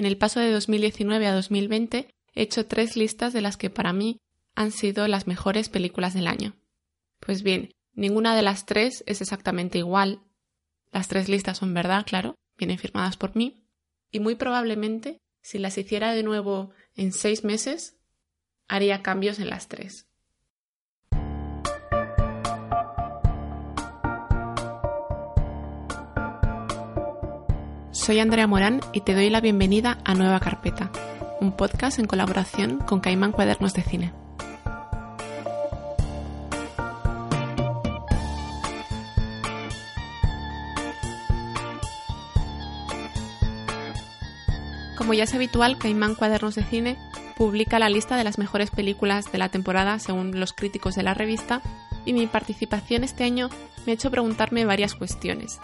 En el paso de 2019 a 2020 he hecho tres listas de las que para mí han sido las mejores películas del año. Pues bien, ninguna de las tres es exactamente igual. Las tres listas son verdad, claro, vienen firmadas por mí. Y muy probablemente, si las hiciera de nuevo en seis meses, haría cambios en las tres. Soy Andrea Morán y te doy la bienvenida a Nueva Carpeta, un podcast en colaboración con Caimán Cuadernos de Cine. Como ya es habitual, Caimán Cuadernos de Cine publica la lista de las mejores películas de la temporada según los críticos de la revista y mi participación este año me ha hecho preguntarme varias cuestiones.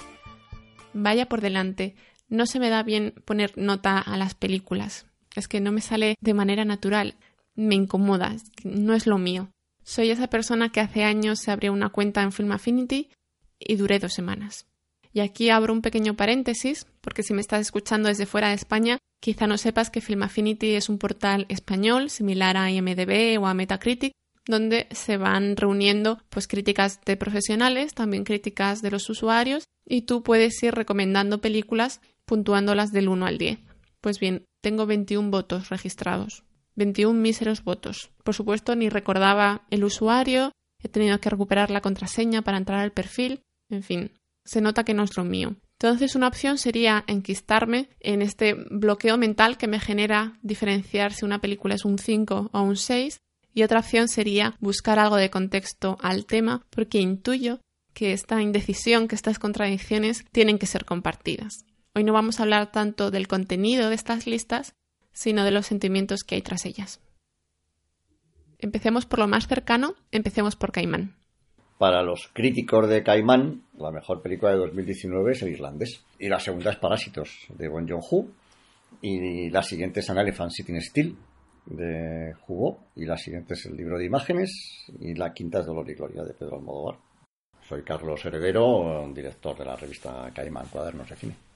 Vaya por delante, no se me da bien poner nota a las películas. Es que no me sale de manera natural. Me incomoda. No es lo mío. Soy esa persona que hace años se abrió una cuenta en Film Affinity y duré dos semanas. Y aquí abro un pequeño paréntesis, porque si me estás escuchando desde fuera de España, quizá no sepas que Film Affinity es un portal español similar a IMDB o a Metacritic, donde se van reuniendo pues críticas de profesionales, también críticas de los usuarios, y tú puedes ir recomendando películas puntuándolas del 1 al 10. Pues bien, tengo 21 votos registrados. 21 míseros votos. Por supuesto, ni recordaba el usuario, he tenido que recuperar la contraseña para entrar al perfil, en fin, se nota que no es lo mío. Entonces, una opción sería enquistarme en este bloqueo mental que me genera diferenciar si una película es un 5 o un 6, y otra opción sería buscar algo de contexto al tema, porque intuyo que esta indecisión, que estas contradicciones tienen que ser compartidas. Hoy no vamos a hablar tanto del contenido de estas listas, sino de los sentimientos que hay tras ellas. Empecemos por lo más cercano, empecemos por Caimán. Para los críticos de Caimán, la mejor película de 2019 es El Irlandés. Y la segunda es Parásitos, de Bon Joon-ho. Y la siguiente es An Elephant Sitting Still, de Hugo. Y la siguiente es El libro de imágenes. Y la quinta es Dolor y Gloria, de Pedro Almodóvar. Soy Carlos Heredero, director de la revista Caimán Cuadernos de Cine.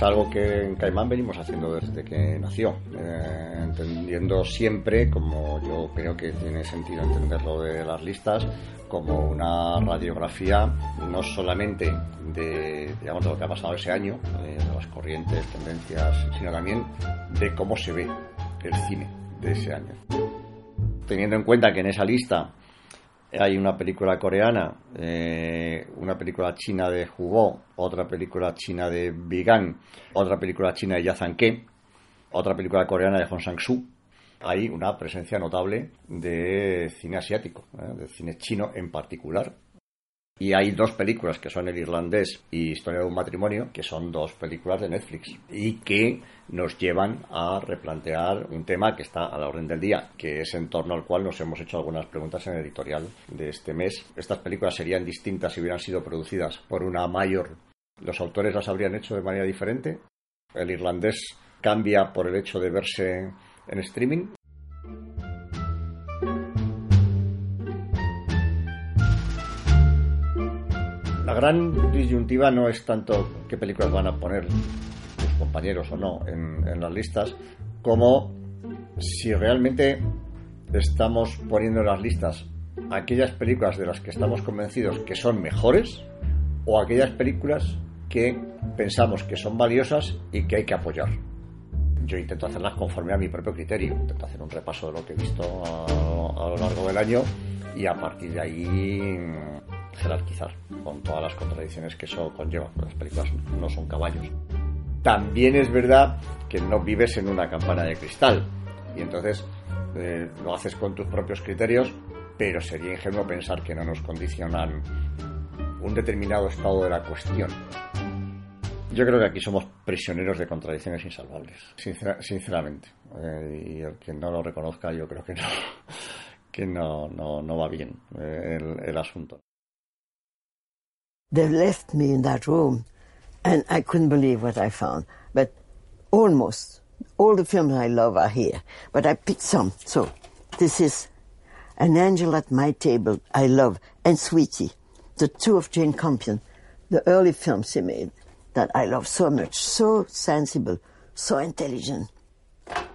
Es algo que en Caimán venimos haciendo desde que nació, eh, entendiendo siempre, como yo creo que tiene sentido entenderlo de las listas, como una radiografía no solamente de, digamos, de lo que ha pasado ese año, de las corrientes, tendencias, sino también de cómo se ve el cine de ese año. Teniendo en cuenta que en esa lista hay una película coreana, eh, una película china de Hugo, otra película china de Bigan, otra película china de Yazan Ke, otra película coreana de Hong Sang-soo. Hay una presencia notable de cine asiático, ¿eh? de cine chino en particular, y hay dos películas que son El Irlandés y Historia de un matrimonio, que son dos películas de Netflix y que nos llevan a replantear un tema que está a la orden del día, que es en torno al cual nos hemos hecho algunas preguntas en el editorial de este mes. Estas películas serían distintas si hubieran sido producidas por una mayor. ¿Los autores las habrían hecho de manera diferente? ¿El irlandés cambia por el hecho de verse en streaming? La gran disyuntiva no es tanto qué películas van a poner los compañeros o no en, las listas, como si realmente estamos poniendo en las listas aquellas películas de las que estamos convencidos que son mejores o aquellas películas que pensamos que son valiosas y que hay que apoyar. Yo intento hacerlas conforme a mi propio criterio, intento hacer un repaso de lo que he visto a, a lo largo del año y a partir de ahí jerarquizar con todas las contradicciones que eso conlleva. Las películas no son caballos. También es verdad que no vives en una campana de cristal Y entonces eh, lo haces con tus propios criterios, pero sería ingenuo pensar que no nos condicionan un determinado estado de la cuestión. Yo creo que aquí somos prisioneros de contradicciones insalvables, sinceramente. Eh, y el que no lo reconozca, yo creo que no, que no, no, no va bien eh, el, el asunto. They left me in that room, and I couldn't believe what I found. But almost all the films I love are here, but I picked some. So this is An Angel at My Table, I love, and Sweetie, the two of Jane Campion, the early films she made that I love so much, so sensible, so intelligent.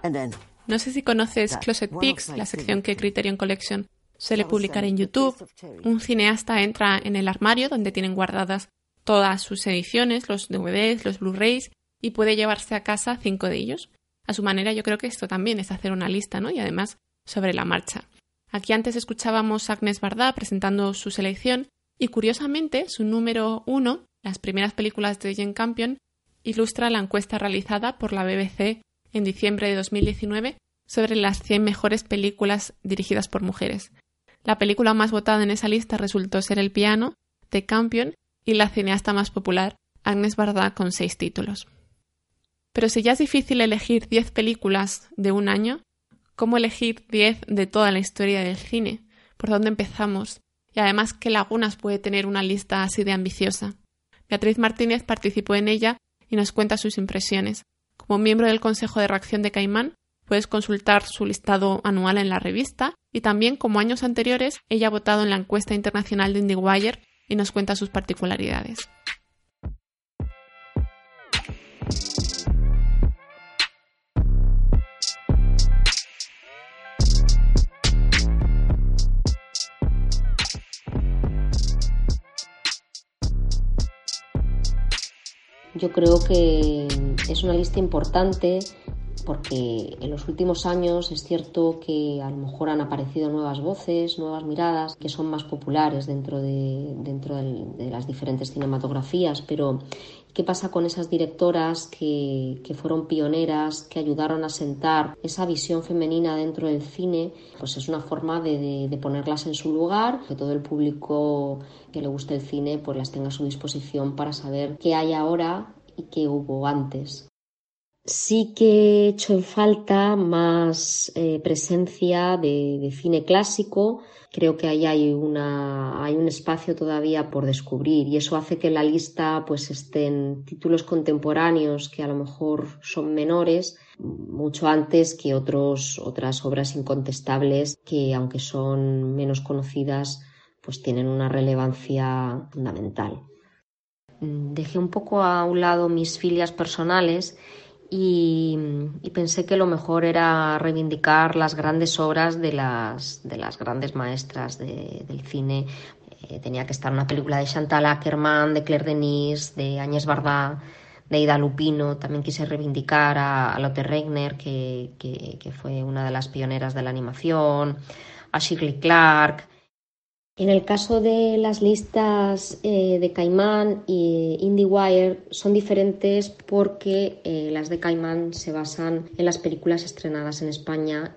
And then no sé si conoces Closet Pics, la sección que Criterion Collection suele publicar en YouTube. Un cineasta entra en el armario donde tienen guardadas todas sus ediciones, los DVDs, los Blu-rays, y puede llevarse a casa cinco de ellos. A su manera, yo creo que esto también es hacer una lista, ¿no? Y además sobre la marcha. Aquí antes escuchábamos a Agnes Bardá presentando su selección y curiosamente su número uno, las primeras películas de Jane Campion, ilustra la encuesta realizada por la BBC en diciembre de 2019 sobre las 100 mejores películas dirigidas por mujeres. La película más votada en esa lista resultó ser El piano, de Campion, y la cineasta más popular, Agnes Bardá, con seis títulos. Pero si ya es difícil elegir 10 películas de un año, ¿cómo elegir 10 de toda la historia del cine? ¿Por dónde empezamos? Y además, ¿qué lagunas puede tener una lista así de ambiciosa? Beatriz Martínez participó en ella y nos cuenta sus impresiones. Como miembro del Consejo de Reacción de Caimán, Puedes consultar su listado anual en la revista y también, como años anteriores, ella ha votado en la encuesta internacional de IndieWire y nos cuenta sus particularidades. Yo creo que es una lista importante porque en los últimos años es cierto que a lo mejor han aparecido nuevas voces, nuevas miradas que son más populares dentro de, dentro de las diferentes cinematografías, pero ¿qué pasa con esas directoras que, que, fueron pioneras, que ayudaron a sentar esa visión femenina dentro del cine? Pues es una forma de, de, ponerlas en su lugar, que todo el público que le guste el cine pues las tenga a su disposición para saber qué hay ahora y qué hubo antes. Sí que he hecho en falta más eh, presencia de, cine clásico. Creo que ahí hay, una, hay un espacio todavía por descubrir y eso hace que en la lista pues estén títulos contemporáneos que a lo mejor son menores mucho antes que otros, otras obras incontestables que aunque son menos conocidas pues tienen una relevancia fundamental. Dejé un poco a un lado mis filias personales y, pensé que lo mejor era reivindicar las grandes obras de las, de las grandes maestras del cine. Eh, tenía que estar una película de Chantal Ackerman, de Claire Denis, de Agnès Bardá, de Ida Lupino. También quise reivindicar a, Lotte Regner, que, que, fue una de las pioneras de la animación, a Shirley Clark. En el caso de las listas eh, de Caimán y IndieWire son diferentes porque eh, las de Caimán se basan en las películas estrenadas en España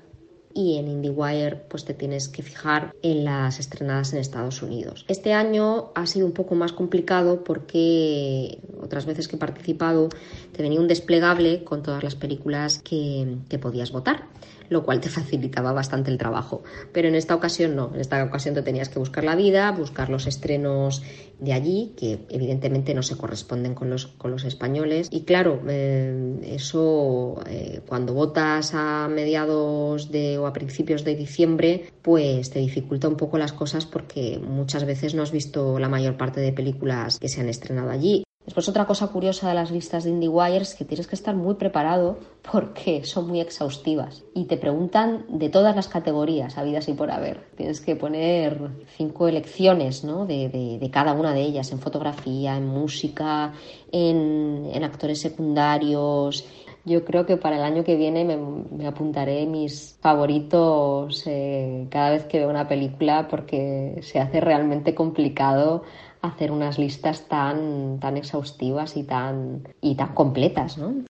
y en IndieWire pues te tienes que fijar en las estrenadas en Estados Unidos. Este año ha sido un poco más complicado porque otras veces que he participado te venía un desplegable con todas las películas que, que podías votar lo cual te facilitaba bastante el trabajo. Pero en esta ocasión no, en esta ocasión te tenías que buscar la vida, buscar los estrenos de allí, que evidentemente no se corresponden con los, con los españoles. Y claro, eh, eso eh, cuando votas a mediados de o a principios de diciembre, pues te dificulta un poco las cosas porque muchas veces no has visto la mayor parte de películas que se han estrenado allí. Después otra cosa curiosa de las listas de IndieWire es que tienes que estar muy preparado porque son muy exhaustivas y te preguntan de todas las categorías habidas y por haber. Tienes que poner cinco elecciones de, cada una de ellas, en fotografía, en música, en, actores secundarios, yo creo que para el año que viene me, apuntaré mis favoritos eh, cada vez que veo una película porque se hace realmente complicado hacer unas listas tan, tan exhaustivas y tan, y tan completas, ¿no?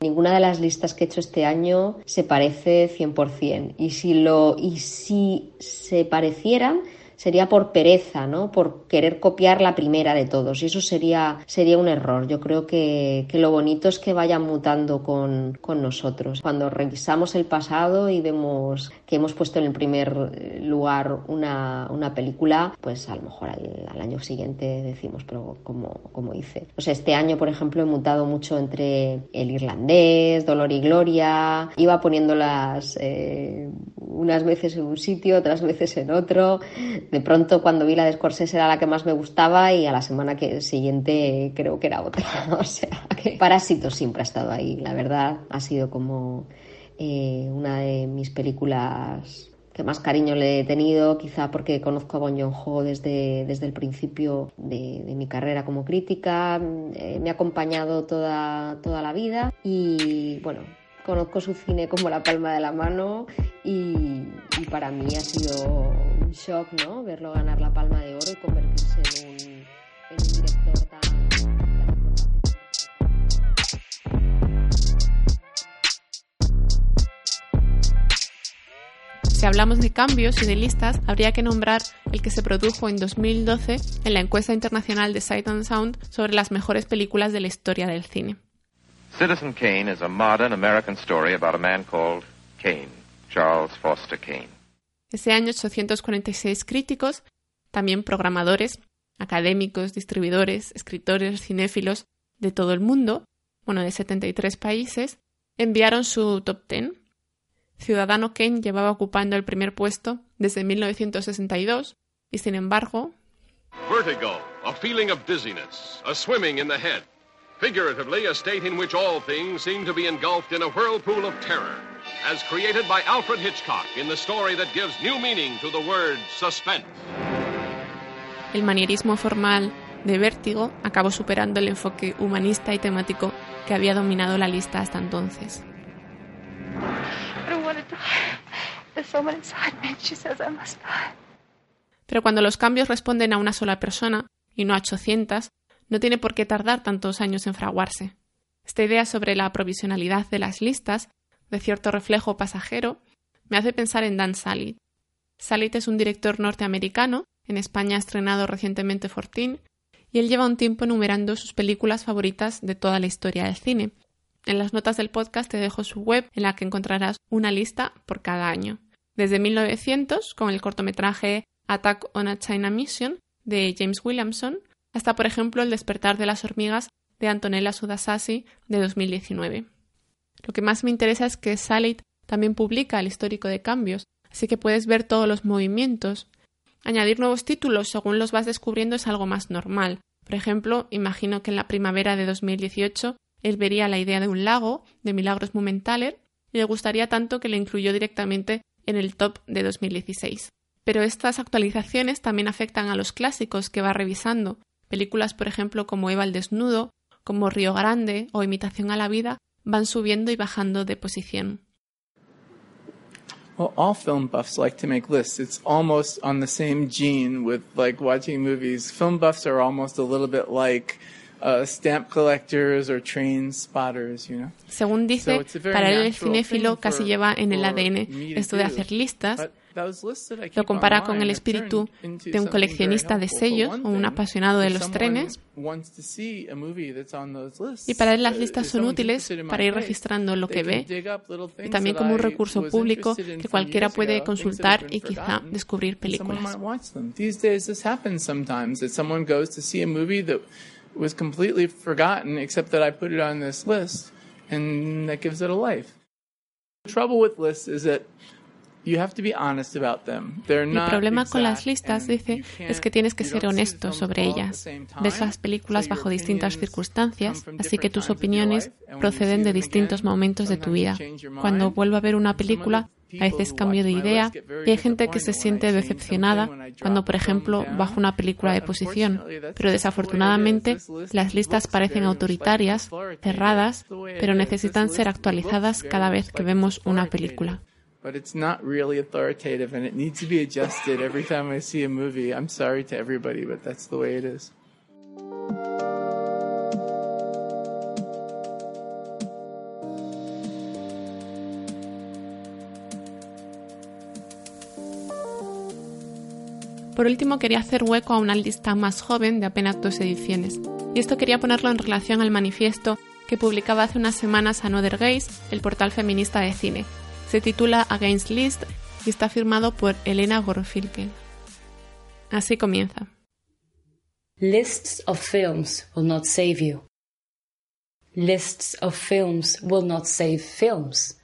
Ninguna de las listas que he hecho este año se parece 100%. Y si, lo, y si se parecieran, sería por pereza, ¿no? Por querer copiar la primera de todos. Y eso sería, sería un error. Yo creo que, que lo bonito es que vayan mutando con, con, nosotros. Cuando revisamos el pasado y vemos que hemos puesto en el primer lugar una, una película, pues a lo mejor al, al, año siguiente decimos, pero ¿cómo, cómo hice? O sea, este año, por ejemplo, he mutado mucho entre el irlandés, Dolor y Gloria. Iba poniéndolas eh, unas veces en un sitio, otras veces en otro de pronto cuando vi la de Scorsese era la que más me gustaba y a la semana que siguiente creo que era otra. o sea, que Parásito siempre ha estado ahí, la verdad. Ha sido como eh, una de mis películas que más cariño le he tenido, quizá porque conozco a Bon Joon-ho desde, desde el principio de, de mi carrera como crítica, eh, me ha acompañado toda, toda la vida y bueno, conozco su cine como la palma de la mano y, y, para mí ha sido un shock, ¿no? Verlo ganar la palma de oro y convertirse en un, en un director tan, Si hablamos de cambios y de listas, habría que nombrar el que se produjo en 2012 en la encuesta internacional de Sight and Sound sobre las mejores películas de la historia del cine. Citizen Kane is a modern American story about a man called Kane, Charles Foster Kane. Ese año 846 críticos, también programadores, académicos, distribuidores, escritores, cinéfilos de todo el mundo, bueno, de 73 países, enviaron su top 10. Ciudadano Kane llevaba ocupando el primer puesto desde 1962 y sin embargo... Vertigo, a feeling of dizziness, a swimming in the head. Figuratively, a state in which all things seem to be engulfed in a whirlpool of terror, as created by Alfred Hitchcock in the story that gives new meaning to the word suspense. El manierismo formal de Vértigo acabó superando el enfoque humanista y temático que había dominado la lista hasta entonces. Pero cuando los cambios responden a una sola persona y no a 800, no tiene por qué tardar tantos años en fraguarse. Esta idea sobre la provisionalidad de las listas, de cierto reflejo pasajero, me hace pensar en Dan Salit. Salit es un director norteamericano, en España ha estrenado recientemente Fortín, y él lleva un tiempo enumerando sus películas favoritas de toda la historia del cine. En las notas del podcast te dejo su web en la que encontrarás una lista por cada año. Desde 1900, con el cortometraje Attack on a China Mission de James Williamson, hasta por ejemplo El despertar de las hormigas de Antonella Sudasasi de 2019. Lo que más me interesa es que Salit también publica el histórico de cambios, así que puedes ver todos los movimientos. Añadir nuevos títulos según los vas descubriendo es algo más normal. Por ejemplo, imagino que en la primavera de 2018 él vería la idea de un lago de Milagros Mumenthaler y le gustaría tanto que le incluyó directamente en el top de 2016. Pero estas actualizaciones también afectan a los clásicos que va revisando, Películas, por ejemplo, como Eva el Desnudo, como Río Grande o Imitación a la Vida, van subiendo y bajando de posición. Well, all film buffs like to make lists. It's almost on the same gene with like watching movies. Film buffs are almost a little bit like uh, stamp collectors or train spotters, you know. Según dice, so para él el cinéfilo casi lleva en el ADN esto de hacer listas lo compara con el espíritu de un coleccionista de sellos o un apasionado de los trenes. Y para él las listas son útiles para ir registrando lo que ve y también como un recurso público que cualquiera puede consultar y quizá descubrir películas. Was completely forgotten except that I put it on this list and that gives it a life. The trouble with lists is that el problema con las listas, dice, es que tienes que ser honesto sobre ellas. Ves las películas bajo distintas circunstancias, así que tus opiniones proceden de distintos momentos de tu vida. Cuando vuelvo a ver una película, a veces cambio de idea y hay gente que se siente decepcionada cuando, por ejemplo, bajo una película de posición. Pero desafortunadamente, las listas parecen autoritarias, cerradas, pero necesitan ser actualizadas cada vez que vemos una película. but it's not really authoritative and it needs to be adjusted every time I see a movie. I'm sorry to everybody, but that's the way it is. Por último, quería hacer hueco a una lista más joven de apenas dos ediciones. Y esto quería ponerlo en relación al manifiesto que publicaba hace unas semanas Another Gaze, el portal feminista de cine. Se titula Against List y está firmado por Elena Gorofilke. Así comienza. Lists of films will not save you. Lists of films will not save films.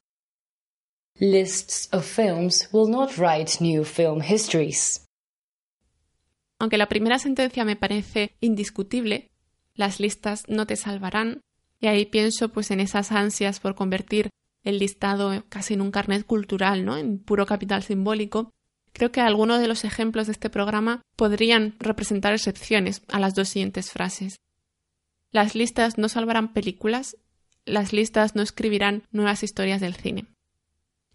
Lists of films will not write new film histories. Aunque la primera sentencia me parece indiscutible, las listas no te salvarán, y ahí pienso pues en esas ansias por convertir el listado casi en un carnet cultural, ¿no? En puro capital simbólico. Creo que algunos de los ejemplos de este programa podrían representar excepciones a las dos siguientes frases. Las listas no salvarán películas, las listas no escribirán nuevas historias del cine.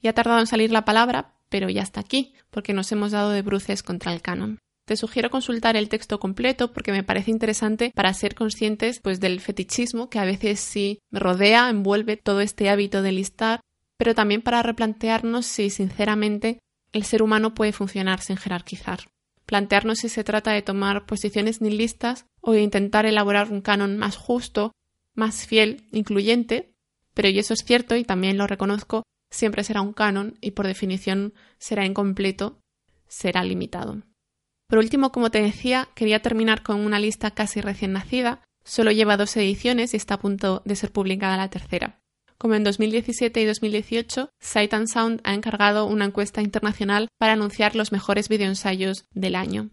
Ya ha tardado en salir la palabra, pero ya está aquí, porque nos hemos dado de bruces contra el canon. Te sugiero consultar el texto completo porque me parece interesante para ser conscientes pues del fetichismo que a veces sí rodea, envuelve todo este hábito de listar, pero también para replantearnos si sinceramente el ser humano puede funcionar sin jerarquizar. Plantearnos si se trata de tomar posiciones nihilistas o de intentar elaborar un canon más justo, más fiel, incluyente, pero y eso es cierto y también lo reconozco, siempre será un canon y por definición será incompleto, será limitado. Por último, como te decía, quería terminar con una lista casi recién nacida. Solo lleva dos ediciones y está a punto de ser publicada la tercera. Como en 2017 y 2018, Sight and Sound ha encargado una encuesta internacional para anunciar los mejores videoensayos del año.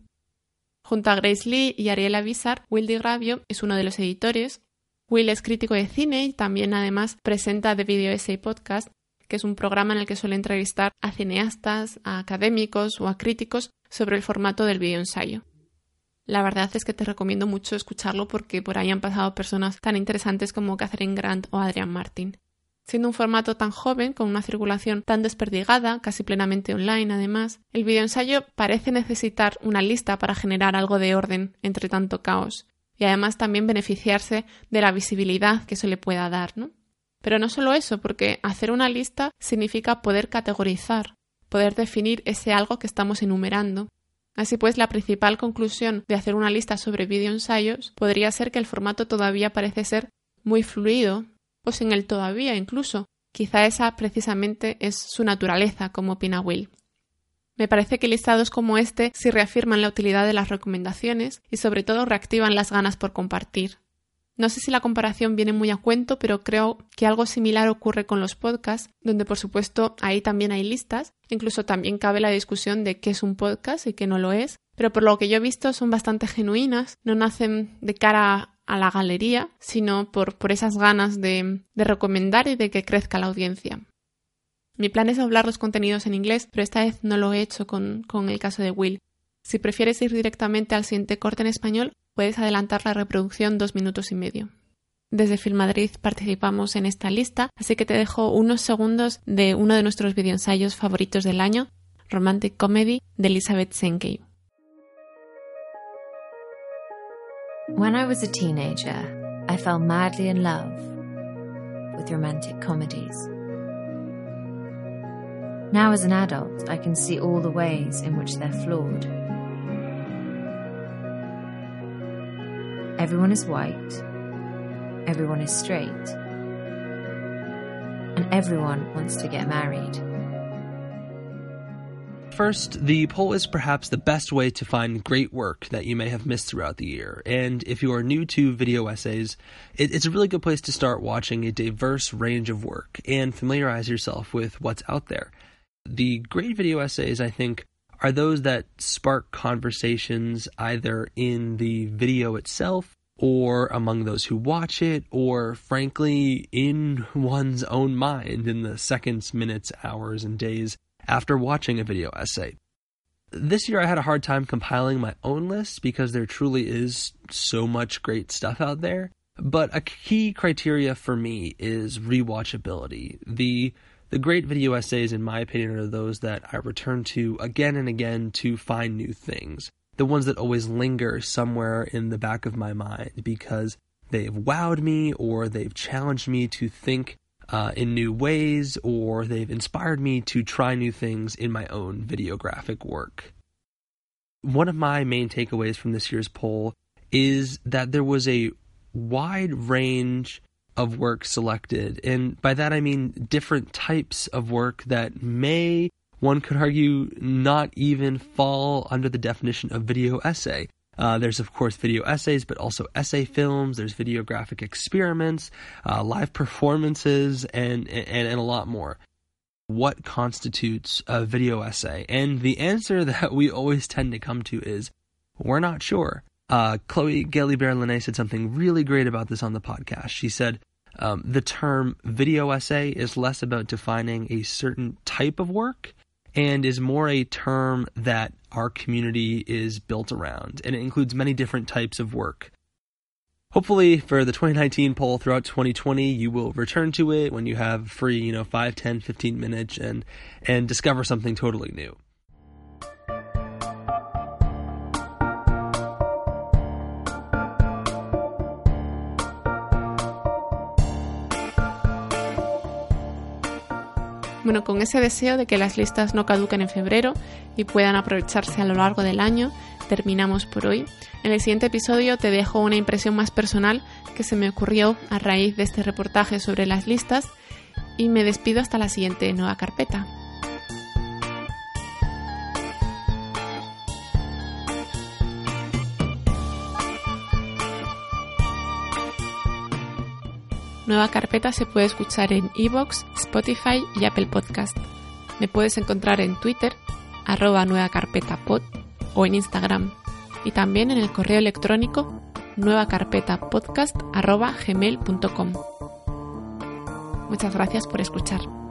Junto a Grace Lee y Ariela Bizar, Will DiGravio es uno de los editores. Will es crítico de cine y también además presenta The Video Essay Podcast, que es un programa en el que suele entrevistar a cineastas, a académicos o a críticos sobre el formato del ensayo. La verdad es que te recomiendo mucho escucharlo porque por ahí han pasado personas tan interesantes como Catherine Grant o Adrian Martin. Siendo un formato tan joven, con una circulación tan desperdigada, casi plenamente online además, el ensayo parece necesitar una lista para generar algo de orden entre tanto caos, y además también beneficiarse de la visibilidad que se le pueda dar, ¿no? Pero no solo eso, porque hacer una lista significa poder categorizar, poder definir ese algo que estamos enumerando. Así pues, la principal conclusión de hacer una lista sobre videoensayos podría ser que el formato todavía parece ser muy fluido, o sin el todavía incluso. Quizá esa precisamente es su naturaleza, como opina Will. Me parece que listados como este sí reafirman la utilidad de las recomendaciones y sobre todo reactivan las ganas por compartir. No sé si la comparación viene muy a cuento, pero creo que algo similar ocurre con los podcasts, donde por supuesto ahí también hay listas, incluso también cabe la discusión de qué es un podcast y qué no lo es, pero por lo que yo he visto son bastante genuinas, no nacen de cara a la galería, sino por, por esas ganas de, de recomendar y de que crezca la audiencia. Mi plan es hablar los contenidos en inglés, pero esta vez no lo he hecho con, con el caso de Will. Si prefieres ir directamente al siguiente corte en español, puedes adelantar la reproducción dos minutos y medio. Desde Filmadrid participamos en esta lista, así que te dejo unos segundos de uno de nuestros videoensayos favoritos del año, Romantic Comedy, de Elizabeth Senkey. When I was a teenager, I fell madly in love with romantic comedies. Now, as an adult, I can see all the ways in which they're flawed. Everyone is white. Everyone is straight. And everyone wants to get married. First, the poll is perhaps the best way to find great work that you may have missed throughout the year. And if you are new to video essays, it, it's a really good place to start watching a diverse range of work and familiarize yourself with what's out there. The great video essays, I think, are those that spark conversations either in the video itself or among those who watch it, or frankly, in one's own mind in the seconds, minutes, hours, and days after watching a video essay. This year I had a hard time compiling my own list because there truly is so much great stuff out there. But a key criteria for me is rewatchability. The the great video essays, in my opinion, are those that I return to again and again to find new things. The ones that always linger somewhere in the back of my mind because they've wowed me or they've challenged me to think uh, in new ways or they've inspired me to try new things in my own videographic work. one of my main takeaways from this year's poll is that there was a wide range of work selected. And by that I mean different types of work that may, one could argue, not even fall under the definition of video essay. Uh, there's, of course, video essays, but also essay films. There's videographic experiments, uh, live performances, and, and, and a lot more. What constitutes a video essay? And the answer that we always tend to come to is we're not sure. Uh, Chloe Gailey Berlinet said something really great about this on the podcast. She said, um, the term video essay is less about defining a certain type of work and is more a term that our community is built around, and it includes many different types of work. Hopefully, for the 2019 poll throughout 2020, you will return to it when you have free, you know, 5, 10, 15 minutes and, and discover something totally new. Bueno, con ese deseo de que las listas no caduquen en febrero y puedan aprovecharse a lo largo del año, terminamos por hoy. En el siguiente episodio te dejo una impresión más personal que se me ocurrió a raíz de este reportaje sobre las listas y me despido hasta la siguiente nueva carpeta. Nueva Carpeta se puede escuchar en Evox, Spotify y Apple Podcast. Me puedes encontrar en Twitter, arroba Nueva Carpeta Pod, o en Instagram, y también en el correo electrónico nuevacarpetapodcast arroba gmail.com. Muchas gracias por escuchar.